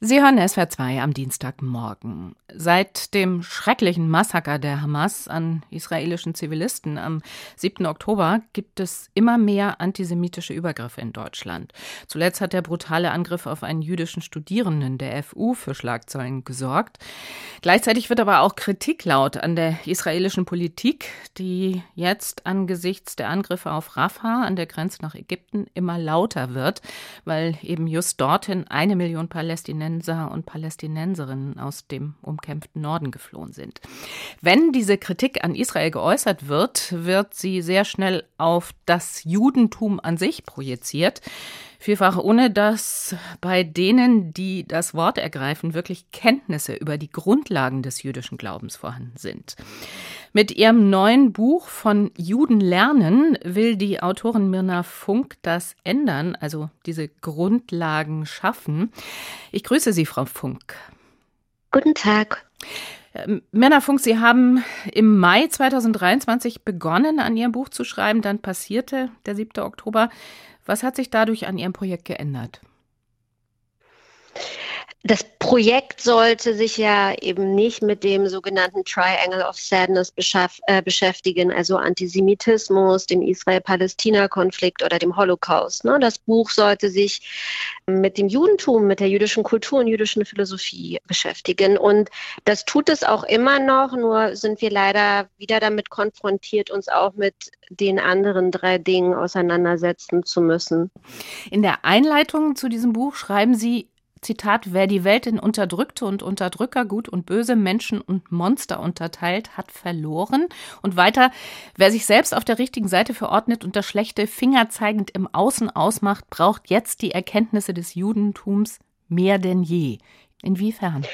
Sie hören SWR 2 am Dienstagmorgen. Seit dem schrecklichen Massaker der Hamas an israelischen Zivilisten am 7. Oktober gibt es immer mehr antisemitische Übergriffe in Deutschland. Zuletzt hat der brutale Angriff auf einen jüdischen Studierenden der FU für Schlagzeilen gesorgt. Gleichzeitig wird aber auch Kritik laut an der israelischen Politik, die jetzt angesichts der Angriffe auf Rafah an der Grenze nach Ägypten immer lauter wird, weil eben just dorthin eine Million Palästinenser Palästinenser und Palästinenserinnen aus dem umkämpften Norden geflohen sind. Wenn diese Kritik an Israel geäußert wird, wird sie sehr schnell auf das Judentum an sich projiziert. Vielfach ohne dass bei denen, die das Wort ergreifen, wirklich Kenntnisse über die Grundlagen des jüdischen Glaubens vorhanden sind. Mit ihrem neuen Buch von Juden lernen will die Autorin Mirna Funk das ändern, also diese Grundlagen schaffen. Ich grüße Sie, Frau Funk. Guten Tag. Ähm, Mirna Funk, Sie haben im Mai 2023 begonnen, an Ihrem Buch zu schreiben. Dann passierte der 7. Oktober. Was hat sich dadurch an Ihrem Projekt geändert? Das Projekt sollte sich ja eben nicht mit dem sogenannten Triangle of Sadness äh, beschäftigen, also Antisemitismus, dem Israel-Palästina-Konflikt oder dem Holocaust. Ne? Das Buch sollte sich mit dem Judentum, mit der jüdischen Kultur und jüdischen Philosophie beschäftigen. Und das tut es auch immer noch, nur sind wir leider wieder damit konfrontiert, uns auch mit den anderen drei Dingen auseinandersetzen zu müssen. In der Einleitung zu diesem Buch schreiben Sie, Zitat, wer die Welt in Unterdrückte und Unterdrücker, Gut und Böse, Menschen und Monster unterteilt, hat verloren. Und weiter, wer sich selbst auf der richtigen Seite verordnet und das Schlechte fingerzeigend im Außen ausmacht, braucht jetzt die Erkenntnisse des Judentums mehr denn je. Inwiefern?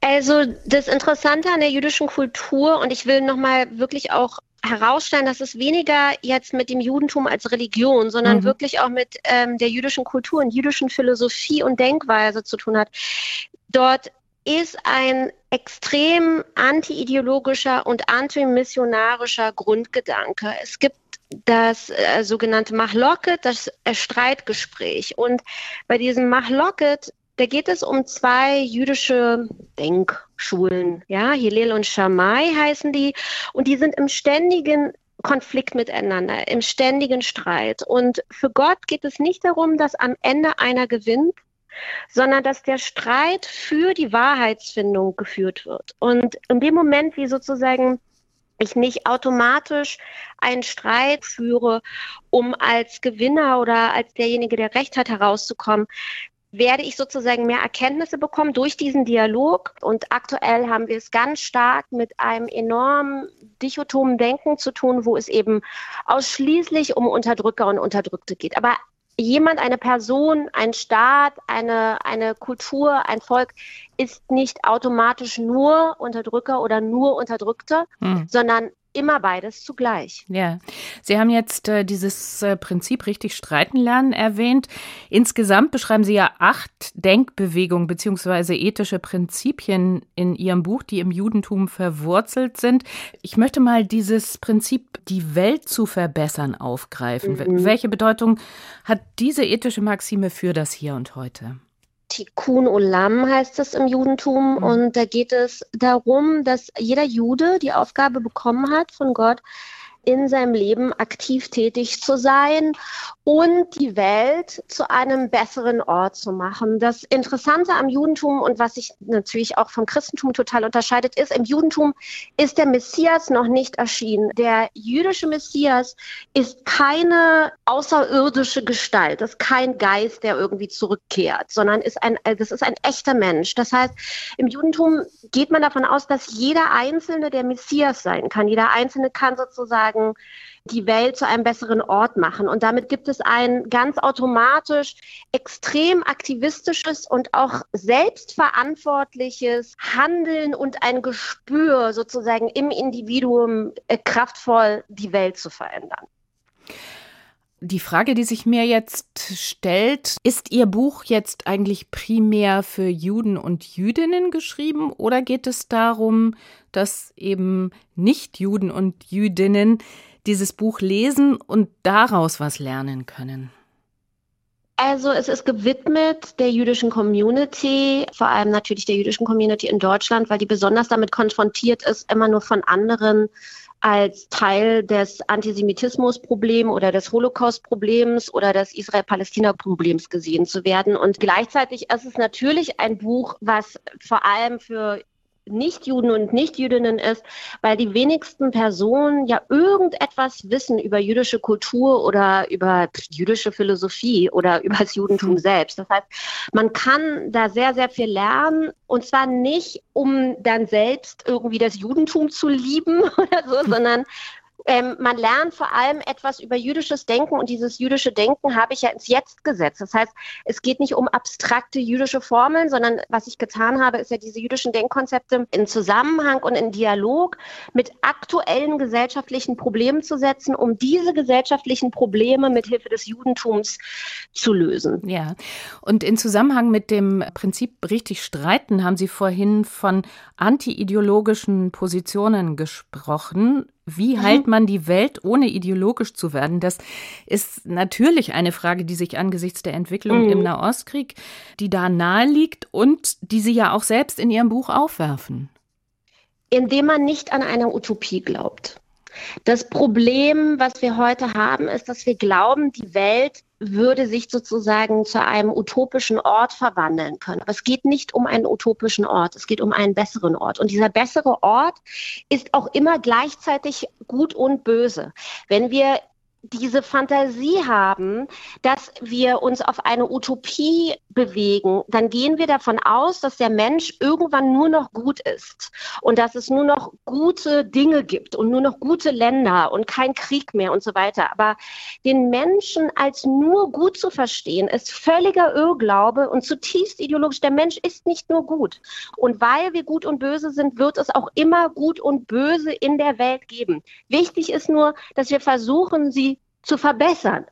Also das Interessante an der jüdischen Kultur, und ich will nochmal wirklich auch herausstellen, dass es weniger jetzt mit dem Judentum als Religion, sondern mhm. wirklich auch mit ähm, der jüdischen Kultur und jüdischen Philosophie und Denkweise zu tun hat. Dort ist ein extrem anti-ideologischer und antimissionarischer Grundgedanke. Es gibt das äh, sogenannte Mahloket, das äh, Streitgespräch. Und bei diesem Mahloket da geht es um zwei jüdische Denkschulen, ja, Hillel und Shammai heißen die, und die sind im ständigen Konflikt miteinander, im ständigen Streit. Und für Gott geht es nicht darum, dass am Ende einer gewinnt, sondern dass der Streit für die Wahrheitsfindung geführt wird. Und in dem Moment, wie sozusagen ich nicht automatisch einen Streit führe, um als Gewinner oder als derjenige, der Recht hat, herauszukommen, werde ich sozusagen mehr Erkenntnisse bekommen durch diesen Dialog. Und aktuell haben wir es ganz stark mit einem enormen dichotomen Denken zu tun, wo es eben ausschließlich um Unterdrücker und Unterdrückte geht. Aber jemand, eine Person, ein Staat, eine, eine Kultur, ein Volk ist nicht automatisch nur Unterdrücker oder nur Unterdrückte, hm. sondern immer beides zugleich. Ja, Sie haben jetzt äh, dieses äh, Prinzip richtig streiten lernen erwähnt. Insgesamt beschreiben Sie ja acht Denkbewegungen beziehungsweise ethische Prinzipien in Ihrem Buch, die im Judentum verwurzelt sind. Ich möchte mal dieses Prinzip, die Welt zu verbessern, aufgreifen. Mhm. Welche Bedeutung hat diese ethische Maxime für das Hier und heute? Tikkun Olam heißt es im Judentum. Mhm. Und da geht es darum, dass jeder Jude die Aufgabe bekommen hat von Gott, in seinem Leben aktiv tätig zu sein und die Welt zu einem besseren Ort zu machen. Das Interessante am Judentum und was sich natürlich auch vom Christentum total unterscheidet, ist, im Judentum ist der Messias noch nicht erschienen. Der jüdische Messias ist keine außerirdische Gestalt, ist kein Geist, der irgendwie zurückkehrt, sondern ist ein, das ist ein echter Mensch. Das heißt, im Judentum geht man davon aus, dass jeder Einzelne der Messias sein kann. Jeder Einzelne kann sozusagen die Welt zu einem besseren Ort machen. Und damit gibt es ein ganz automatisch extrem aktivistisches und auch selbstverantwortliches Handeln und ein Gespür sozusagen im Individuum äh, kraftvoll die Welt zu verändern. Die Frage, die sich mir jetzt stellt, ist Ihr Buch jetzt eigentlich primär für Juden und Jüdinnen geschrieben oder geht es darum, dass eben Nicht-Juden und Jüdinnen dieses Buch lesen und daraus was lernen können? Also es ist gewidmet der jüdischen Community, vor allem natürlich der jüdischen Community in Deutschland, weil die besonders damit konfrontiert ist, immer nur von anderen als Teil des Antisemitismusproblems oder des Holocaust-Problems oder des Israel-Palästina-Problems gesehen zu werden. Und gleichzeitig ist es natürlich ein Buch, was vor allem für Nichtjuden und Nichtjüdinnen ist, weil die wenigsten Personen ja irgendetwas wissen über jüdische Kultur oder über jüdische Philosophie oder über das Judentum mhm. selbst. Das heißt, man kann da sehr, sehr viel lernen und zwar nicht, um dann selbst irgendwie das Judentum zu lieben oder so, sondern ähm, man lernt vor allem etwas über jüdisches Denken und dieses jüdische Denken habe ich ja ins Jetzt gesetzt. Das heißt, es geht nicht um abstrakte jüdische Formeln, sondern was ich getan habe, ist ja diese jüdischen Denkkonzepte in Zusammenhang und in Dialog mit aktuellen gesellschaftlichen Problemen zu setzen, um diese gesellschaftlichen Probleme mit Hilfe des Judentums zu lösen. Ja, und in Zusammenhang mit dem Prinzip richtig streiten haben Sie vorhin von antiideologischen Positionen gesprochen. Wie mhm. heilt man die Welt, ohne ideologisch zu werden? Das ist natürlich eine Frage, die sich angesichts der Entwicklung mhm. im Nahostkrieg, die da nahe liegt und die Sie ja auch selbst in Ihrem Buch aufwerfen. Indem man nicht an eine Utopie glaubt. Das Problem, was wir heute haben, ist, dass wir glauben, die Welt würde sich sozusagen zu einem utopischen Ort verwandeln können. Aber es geht nicht um einen utopischen Ort, es geht um einen besseren Ort. Und dieser bessere Ort ist auch immer gleichzeitig gut und böse. Wenn wir diese Fantasie haben, dass wir uns auf eine Utopie bewegen, dann gehen wir davon aus, dass der Mensch irgendwann nur noch gut ist und dass es nur noch gute Dinge gibt und nur noch gute Länder und kein Krieg mehr und so weiter. Aber den Menschen als nur gut zu verstehen, ist völliger Irrglaube und zutiefst ideologisch. Der Mensch ist nicht nur gut. Und weil wir gut und böse sind, wird es auch immer gut und böse in der Welt geben. Wichtig ist nur, dass wir versuchen, sie zu verbessern.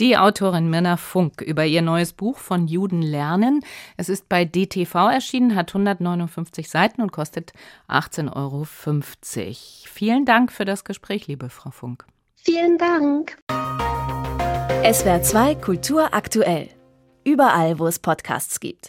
Die Autorin Mirna Funk über ihr neues Buch von Juden lernen. Es ist bei DTV erschienen, hat 159 Seiten und kostet 18,50 Euro. Vielen Dank für das Gespräch, liebe Frau Funk. Vielen Dank. SWR 2 Kultur aktuell. Überall, wo es Podcasts gibt.